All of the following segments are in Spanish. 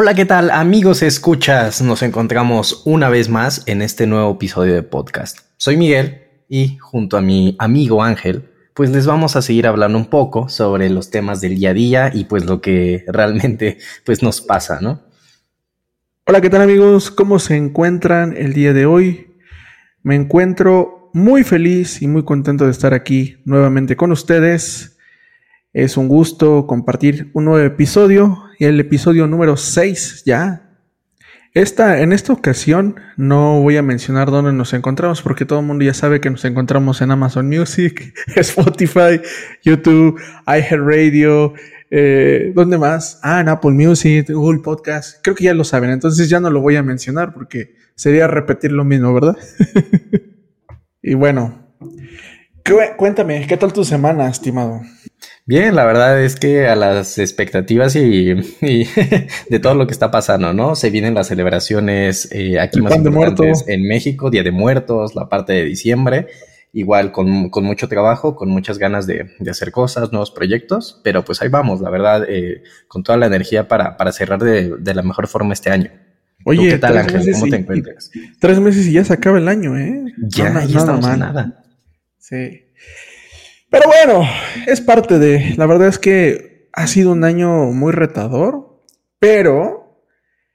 Hola, ¿qué tal amigos escuchas? Nos encontramos una vez más en este nuevo episodio de podcast. Soy Miguel y junto a mi amigo Ángel, pues les vamos a seguir hablando un poco sobre los temas del día a día y pues lo que realmente pues nos pasa, ¿no? Hola, ¿qué tal amigos? ¿Cómo se encuentran el día de hoy? Me encuentro muy feliz y muy contento de estar aquí nuevamente con ustedes. Es un gusto compartir un nuevo episodio, el episodio número 6 ya. Esta, en esta ocasión no voy a mencionar dónde nos encontramos porque todo el mundo ya sabe que nos encontramos en Amazon Music, Spotify, YouTube, iHeartRadio, eh, ¿dónde más? Ah, en Apple Music, Google Podcast. Creo que ya lo saben, entonces ya no lo voy a mencionar porque sería repetir lo mismo, ¿verdad? y bueno, cuéntame, ¿qué tal tu semana, estimado? Bien, la verdad es que a las expectativas y, de todo lo que está pasando, ¿no? Se vienen las celebraciones eh, aquí más importantes en México, Día de Muertos, la parte de diciembre, igual con, mucho trabajo, con muchas ganas de, hacer cosas, nuevos proyectos, pero pues ahí vamos, la verdad, eh, con toda la energía para, cerrar de, la mejor forma este año. Oye, ¿qué tal, Ángel? ¿Cómo te encuentras? tres meses y ya se acaba el año, ¿eh? Ya, no, ya estamos nada. Sí. Pero bueno, es parte de. La verdad es que ha sido un año muy retador, pero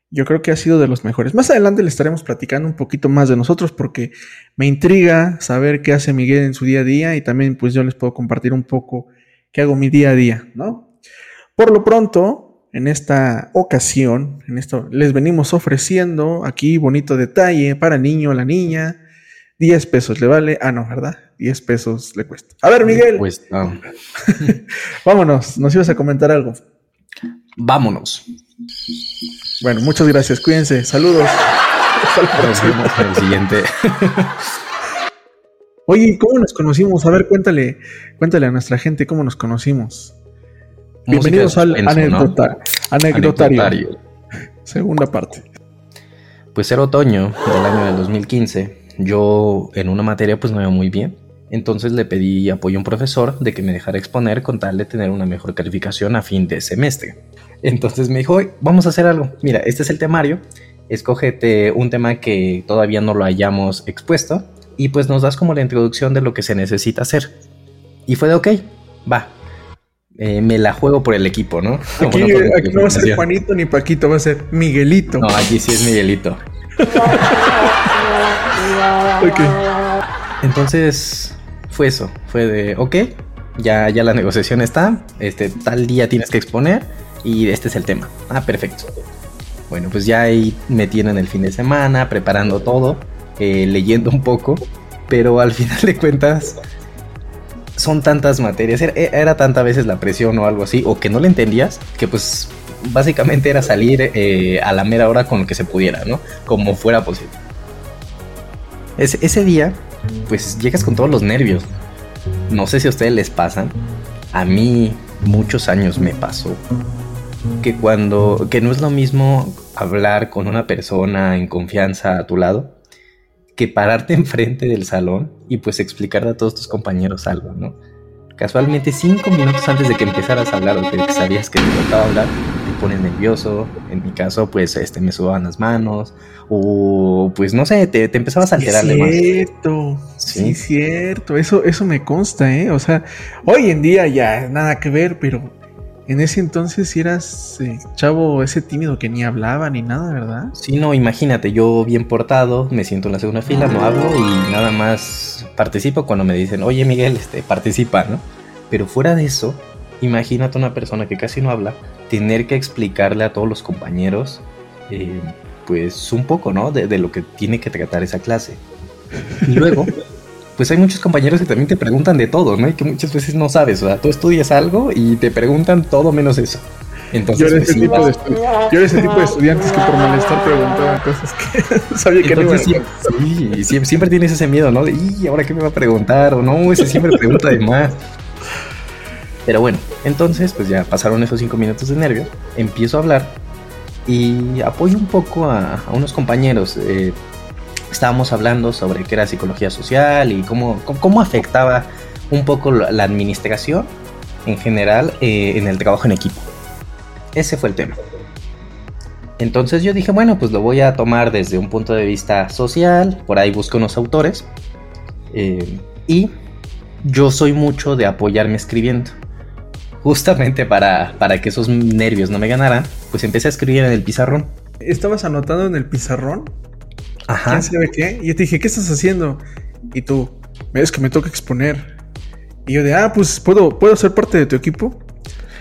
yo creo que ha sido de los mejores. Más adelante le estaremos platicando un poquito más de nosotros porque me intriga saber qué hace Miguel en su día a día y también pues yo les puedo compartir un poco qué hago mi día a día, ¿no? Por lo pronto, en esta ocasión, en esto les venimos ofreciendo aquí bonito detalle para niño, la niña, 10 pesos le vale. Ah, no, ¿verdad? 10 pesos le cuesta. A ver, Miguel. Vámonos, nos ibas a comentar algo. Vámonos. Bueno, muchas gracias. Cuídense. Saludos. Nos vemos en el siguiente. Oye, ¿cómo nos conocimos? A ver, cuéntale, cuéntale a nuestra gente cómo nos conocimos. Bienvenidos al anecdotario. Segunda parte. Pues era otoño del año del 2015 yo en una materia pues no iba muy bien. Entonces le pedí apoyo a un profesor de que me dejara exponer con tal de tener una mejor calificación a fin de semestre. Entonces me dijo, vamos a hacer algo. Mira, este es el temario. Escógete un tema que todavía no lo hayamos expuesto y pues nos das como la introducción de lo que se necesita hacer. Y fue de ok, va. Eh, me la juego por el equipo, ¿no? Aquí, aquí no va a ser Juanito ni Paquito, va a ser Miguelito. No, aquí sí es Miguelito. Entonces fue eso, fue de, ok, ya, ya la negociación está, este, tal día tienes que exponer y este es el tema. Ah, perfecto. Bueno, pues ya ahí me tienen el fin de semana, preparando todo, eh, leyendo un poco, pero al final de cuentas son tantas materias, era, era, tanta veces la presión o algo así, o que no le entendías, que pues básicamente era salir eh, a la mera hora con lo que se pudiera, ¿no? Como fuera posible ese día, pues llegas con todos los nervios. No sé si a ustedes les pasan. A mí muchos años me pasó que cuando que no es lo mismo hablar con una persona en confianza a tu lado que pararte enfrente del salón y pues explicarle a todos tus compañeros algo, ¿no? Casualmente cinco minutos antes de que empezaras a hablar o que sabías que te tocaba hablar, te pones nervioso. En mi caso, pues este, me sudaban las manos. O pues no sé, te, te empezabas a alterar de cierto, ¿Sí? cierto. Eso, eso me consta, ¿eh? O sea, hoy en día ya nada que ver, pero en ese entonces si eras eh, chavo ese tímido que ni hablaba ni nada, ¿verdad? Sí, no, imagínate, yo bien portado, me siento en la segunda fila, no hablo y nada más participo cuando me dicen, oye Miguel, este, participa, ¿no? Pero fuera de eso, imagínate una persona que casi no habla, tener que explicarle a todos los compañeros, eh, pues un poco, ¿no? De, de lo que tiene que tratar esa clase. Y luego pues hay muchos compañeros que también te preguntan de todo, ¿no? Y que muchas veces no sabes, o sea, tú estudias algo y te preguntan todo menos eso. Entonces, yo, era ese tipo de yo era ese tipo de estudiantes que por molestar preguntaban cosas que sabía que no siempre, sí, siempre, siempre, tienes ese miedo, ¿no? De, ¿y ahora qué me va a preguntar? O no, ese siempre pregunta de más. Pero bueno, entonces, pues ya pasaron esos cinco minutos de nervios, empiezo a hablar y apoyo un poco a, a unos compañeros. Eh, estábamos hablando sobre qué era psicología social y cómo, cómo afectaba un poco la administración en general eh, en el trabajo en equipo. Ese fue el tema. Entonces yo dije, bueno, pues lo voy a tomar desde un punto de vista social, por ahí busco unos autores, eh, y yo soy mucho de apoyarme escribiendo. Justamente para, para que esos nervios no me ganaran, pues empecé a escribir en el pizarrón. ¿Estabas anotando en el pizarrón? Ajá. ¿Quién sabe qué? Y yo te dije, ¿qué estás haciendo? Y tú, ves que me toca exponer. Y yo de, ah, pues puedo, puedo ser parte de tu equipo.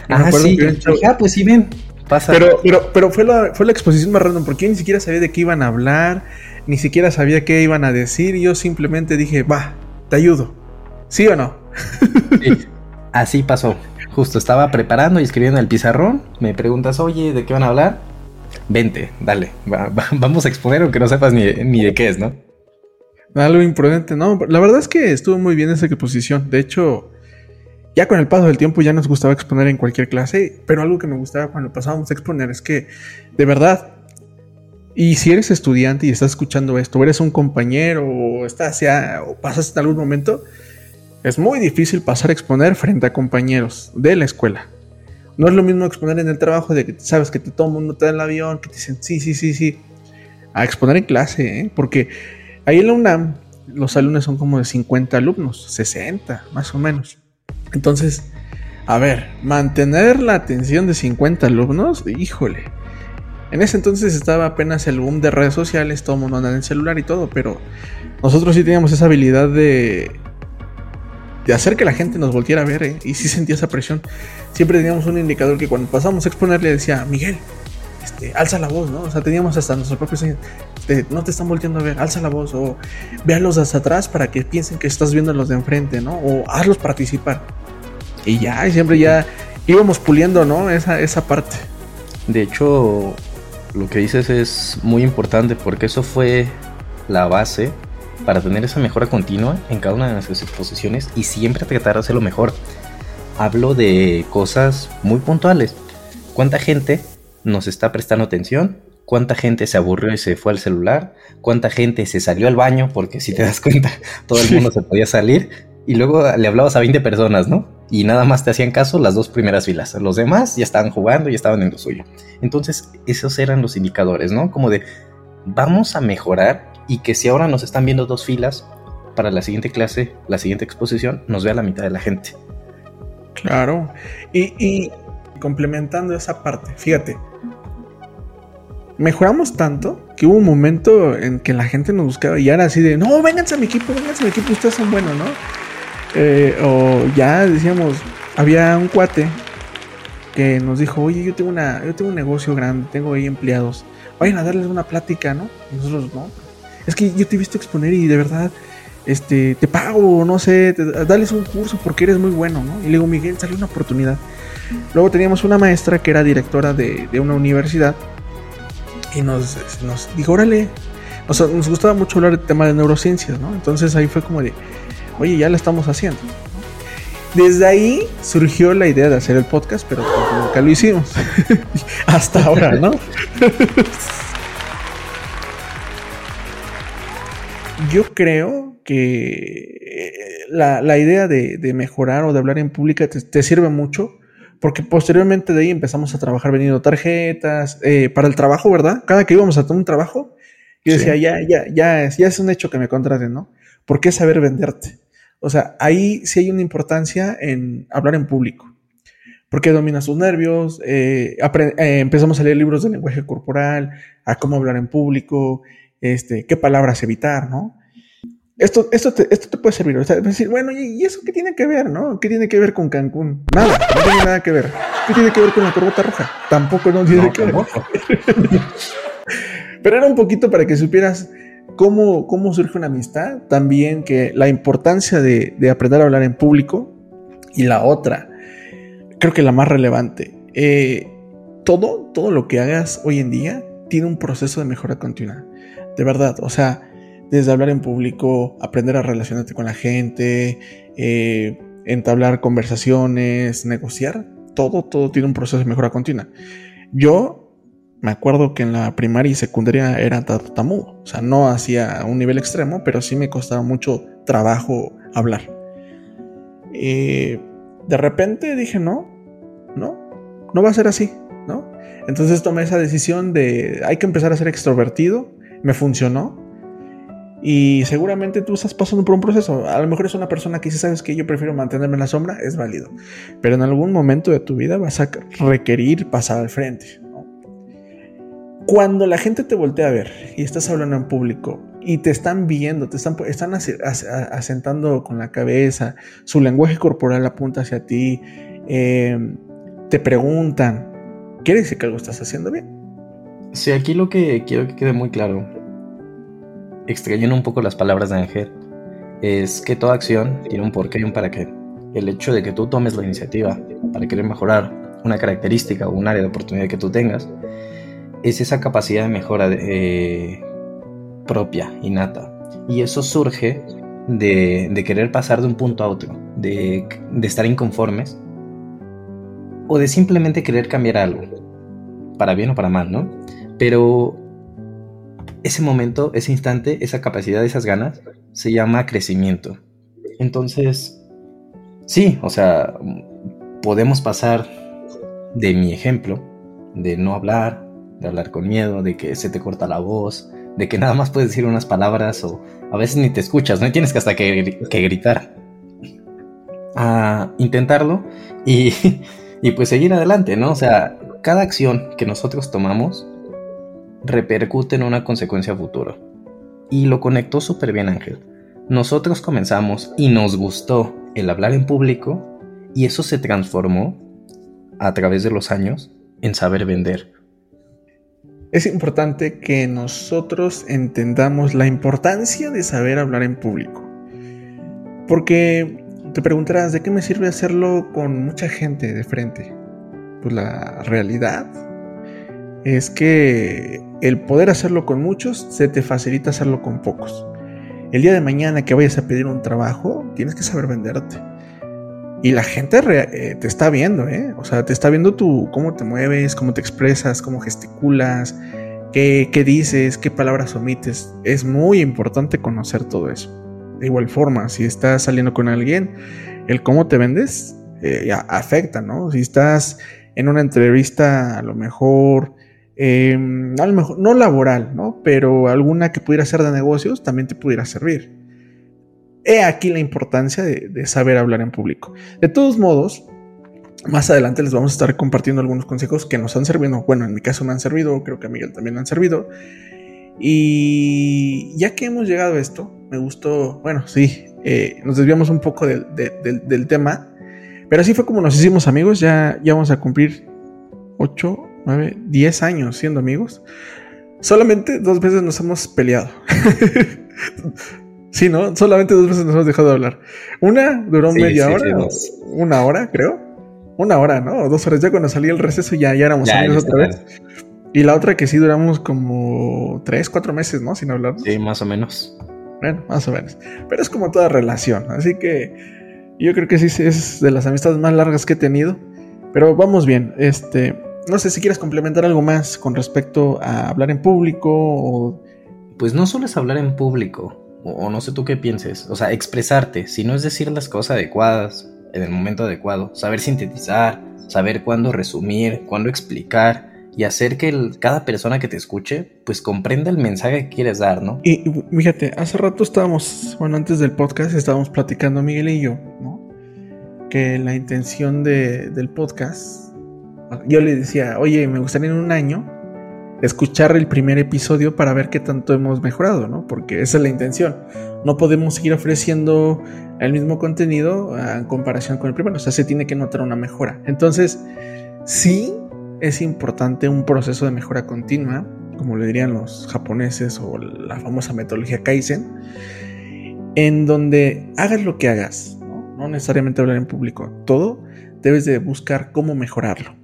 ah, sí. ah, pues sí, ven. Pasa. Pero, pero, pero fue, la, fue la exposición más random porque yo ni siquiera sabía de qué iban a hablar, ni siquiera sabía qué iban a decir. Y yo simplemente dije, va, te ayudo. ¿Sí o no? Sí, así pasó. Justo estaba preparando y escribiendo el pizarrón. Me preguntas, oye, ¿de qué van a hablar? Vente, dale. vamos a exponer aunque no sepas ni, ni de qué es, ¿no? Algo imprudente, no. La verdad es que estuvo muy bien esa exposición. De hecho, ya con el paso del tiempo ya nos gustaba exponer en cualquier clase, pero algo que me gustaba cuando pasábamos a exponer es que, de verdad, y si eres estudiante y estás escuchando esto, o eres un compañero, o estás ya, o pasas en algún momento, es muy difícil pasar a exponer frente a compañeros de la escuela. No es lo mismo exponer en el trabajo de que sabes que todo el mundo te da el avión, que te dicen sí, sí, sí, sí, a exponer en clase, ¿eh? porque ahí en la UNAM los alumnos son como de 50 alumnos, 60 más o menos. Entonces, a ver, mantener la atención de 50 alumnos, híjole. En ese entonces estaba apenas el boom de redes sociales, todo el mundo andaba en el celular y todo, pero nosotros sí teníamos esa habilidad de de hacer que la gente nos volviera a ver, ¿eh? y sí sentía esa presión. Siempre teníamos un indicador que cuando pasamos a exponer le decía, Miguel, este, alza la voz, ¿no? O sea, teníamos hasta nuestros propios este, no te están volteando a ver, alza la voz, o véalos hasta atrás para que piensen que estás viendo a los de enfrente, ¿no? O hazlos participar. Y ya, y siempre ya íbamos puliendo, ¿no? Esa, esa parte. De hecho, lo que dices es muy importante porque eso fue la base para tener esa mejora continua en cada una de nuestras exposiciones y siempre tratar de hacerlo mejor. Hablo de cosas muy puntuales. ¿Cuánta gente nos está prestando atención? ¿Cuánta gente se aburrió y se fue al celular? ¿Cuánta gente se salió al baño? Porque si te das cuenta, todo el mundo se podía salir. Y luego le hablabas a 20 personas, ¿no? Y nada más te hacían caso las dos primeras filas. Los demás ya estaban jugando y estaban en lo suyo. Entonces, esos eran los indicadores, ¿no? Como de, vamos a mejorar y que si ahora nos están viendo dos filas, para la siguiente clase, la siguiente exposición, nos vea la mitad de la gente. Claro. Y, complementando esa parte, fíjate, mejoramos tanto que hubo un momento en que la gente nos buscaba y era así de, no, vénganse a mi equipo, vénganse a mi equipo, ustedes son buenos, ¿no? Eh, o ya decíamos, había un cuate que nos dijo, oye, yo tengo, una, yo tengo un negocio grande, tengo ahí empleados, vayan a darles una plática, ¿no? Y nosotros, no, es que yo te he visto exponer y de verdad, este, te pago, no sé, dales un curso porque eres muy bueno, ¿no? Y le digo, Miguel, salió una oportunidad. Luego teníamos una maestra que era directora de, una universidad y nos, nos dijo, órale, o sea, nos gustaba mucho hablar del tema de neurociencias, ¿no? Entonces ahí fue como de, oye, ya la estamos haciendo. Desde ahí surgió la idea de hacer el podcast, pero pues nunca lo hicimos. Hasta ahora, ¿no? yo creo que eh, la, idea de, mejorar o de hablar en pública te, sirve mucho porque posteriormente de ahí empezamos a trabajar vendiendo tarjetas eh, para el trabajo, ¿verdad? Cada que íbamos a tomar un trabajo, yo decía, ya, ya, ya es, ya es un hecho que me contraten, ¿no? ¿Por qué saber venderte? O sea, ahí sí hay una importancia en hablar en público. Porque dominas tus nervios, eh, empezamos a leer libros de lenguaje corporal, a cómo hablar en público, este, qué palabras evitar, ¿no? Esto, esto, te, esto te puede servir. O sea, decir, bueno, ¿y eso qué tiene que ver, no? ¿Qué tiene que ver con Cancún? Nada, no tiene nada que ver. ¿Qué tiene que ver con la corbata roja? Tampoco no tiene que ver. Pero era un poquito para que supieras cómo, cómo surge una amistad, también que la importancia de, de aprender a hablar en público y la otra, creo que la más relevante, eh, todo, todo lo que hagas hoy en día tiene un proceso de mejora continua. De verdad, o sea, desde hablar en público, aprender a relacionarte con la gente, eh, entablar conversaciones, negociar, todo, todo tiene un proceso de mejora continua. Yo me acuerdo que en la primaria y secundaria era tartamudo, o sea, no hacía un nivel extremo, pero sí me costaba mucho trabajo hablar. Eh, de repente dije, no, no, no va a ser así, ¿no? Entonces tomé esa decisión de hay que empezar a ser extrovertido, me funcionó. Y seguramente tú estás pasando por un proceso. A lo mejor es una persona que si sabes que yo prefiero mantenerme en la sombra, es válido. Pero en algún momento de tu vida vas a requerir pasar al frente. Cuando la gente te voltea a ver y estás hablando en público y te están viendo, te están, están asentando con la cabeza, su lenguaje corporal apunta hacia ti, eh, te preguntan, quiere decir que algo estás haciendo bien. Sí, aquí lo que quiero que quede muy claro, extrayendo un poco las palabras de Ángel, es que toda acción tiene un porqué y un para qué. El hecho de que tú tomes la iniciativa para querer mejorar una característica o un área de oportunidad que tú tengas, es esa capacidad de mejora eh, propia, innata. Y eso surge de, querer pasar de un punto a otro, de, de estar inconformes o de simplemente querer cambiar algo, para bien o para mal, ¿no? Pero ese momento, ese instante, esa capacidad, esas ganas, se llama crecimiento. Entonces, sí, o sea, podemos pasar de mi ejemplo, de no hablar, de hablar con miedo, de que se te corta la voz, de que nada más puedes decir unas palabras o a veces ni te escuchas, no tienes que hasta que gritar. A intentarlo y y pues seguir adelante, ¿no? O sea, cada acción que nosotros tomamos repercute en una consecuencia futura. Y lo conectó súper bien Ángel. Nosotros comenzamos y nos gustó el hablar en público y eso se transformó a través de los años en saber vender. Es importante que nosotros entendamos la importancia de saber hablar en público. Porque te preguntarás, ¿de qué me sirve hacerlo con mucha gente de frente? Pues la realidad es que el poder hacerlo con muchos se te facilita hacerlo con pocos. El día de mañana que vayas a pedir un trabajo, tienes que saber venderte. Y la gente eh, te está viendo, ¿eh? O sea, te está viendo tú cómo te mueves, cómo te expresas, cómo gesticulas, qué, qué dices, qué palabras omites. Es muy importante conocer todo eso. De igual forma, si estás saliendo con alguien, el cómo te vendes eh, afecta, ¿no? Si estás en una entrevista, a lo mejor, em, a lo mejor, no laboral, ¿no? Pero alguna que pudiera ser de negocios, también te pudiera servir. He aquí la importancia de, saber hablar en público. De todos modos, más adelante les vamos a estar compartiendo algunos consejos que nos han servido. Bueno, en mi caso me han servido, creo que a Miguel también me han servido. Y ya que hemos llegado a esto, me gustó, bueno, sí, eh, nos desviamos un poco del tema, pero así fue como nos hicimos amigos, ya, ya vamos a cumplir 8, 9, 10 años siendo amigos. Solamente dos veces nos hemos peleado. sí, ¿no? Solamente dos veces nos hemos dejado de hablar. Una duró media hora, una hora, creo. Una hora, ¿no? O dos horas. Ya cuando salí el receso ya, ya éramos amigos otra vez. Y la otra que sí duramos como tres, cuatro meses, ¿no? Sin hablar. Sí, más o menos. Bueno, más o menos. Pero es como toda relación. Así que yo creo que sí es de las amistades más largas que he tenido. Pero vamos bien. Este, no sé si quieres complementar algo más con respecto a hablar en público o... Pues no solo es hablar en público. O, no sé tú qué pienses. O sea, expresarte. Si no es decir las cosas adecuadas en el momento adecuado. Saber sintetizar. Saber cuándo resumir. Cuándo explicar y hacer que cada persona que te escuche pues comprenda el mensaje que quieres dar, ¿no? Y, fíjate, hace rato estábamos, bueno, antes del podcast estábamos platicando Miguel y yo, ¿no? Que la intención del podcast, yo le decía, oye, me gustaría en un año escuchar el primer episodio para ver qué tanto hemos mejorado, ¿no? Porque esa es la intención. No podemos seguir ofreciendo el mismo contenido en comparación con el primero, o sea, se tiene que notar una mejora. Entonces, sí es importante un proceso de mejora continua, como le dirían los japoneses o la famosa metodología Kaizen, en donde hagas lo que hagas, no, necesariamente hablar en público, todo debes de buscar cómo mejorarlo.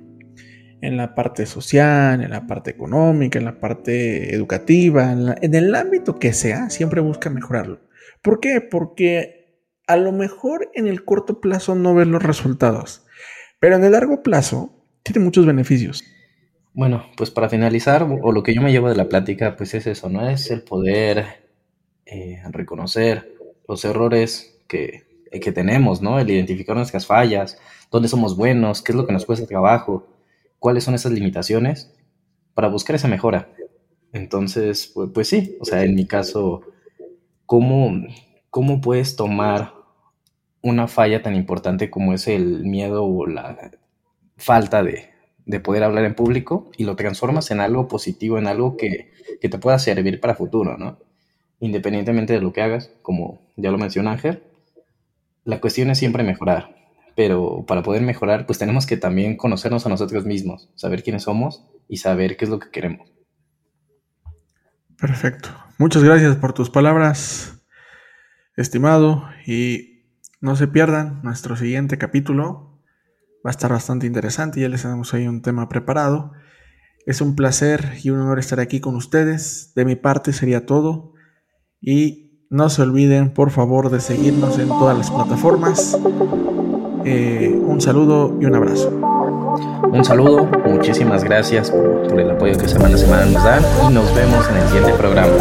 En la parte social, en la parte económica, en la parte educativa, en, en el ámbito que sea, siempre busca mejorarlo. ¿Por qué? Porque a lo mejor en el corto plazo no ves los resultados, pero en el largo plazo tiene muchos beneficios. Bueno, pues para finalizar, o lo que yo me llevo de la plática, pues es eso, ¿no? Es el poder eh, reconocer los errores que, que tenemos, ¿no? El identificar nuestras fallas, dónde somos buenos, qué es lo que nos cuesta trabajo. Cuáles son esas limitaciones para buscar esa mejora. Entonces, pues, sí, o sea, en mi caso, ¿cómo, ¿cómo puedes tomar una falla tan importante como es el miedo o la falta de, de poder hablar en público y lo transformas en algo positivo, en algo que, que, te pueda servir para futuro, ¿no? Independientemente de lo que hagas, como ya lo mencionó Ángel, la cuestión es siempre mejorar, pero para poder mejorar, pues tenemos que también conocernos a nosotros mismos, saber quiénes somos y saber qué es lo que queremos. Perfecto. Muchas gracias por tus palabras, estimado, y no se pierdan nuestro siguiente capítulo. Va a estar bastante interesante, ya les tenemos ahí un tema preparado. Es un placer y un honor estar aquí con ustedes. De mi parte sería todo. Y no se olviden, por favor, de seguirnos en todas las plataformas. Eh, un saludo y un abrazo. Un saludo, muchísimas gracias por, el apoyo que semana a semana nos dan y nos vemos en el siguiente programa.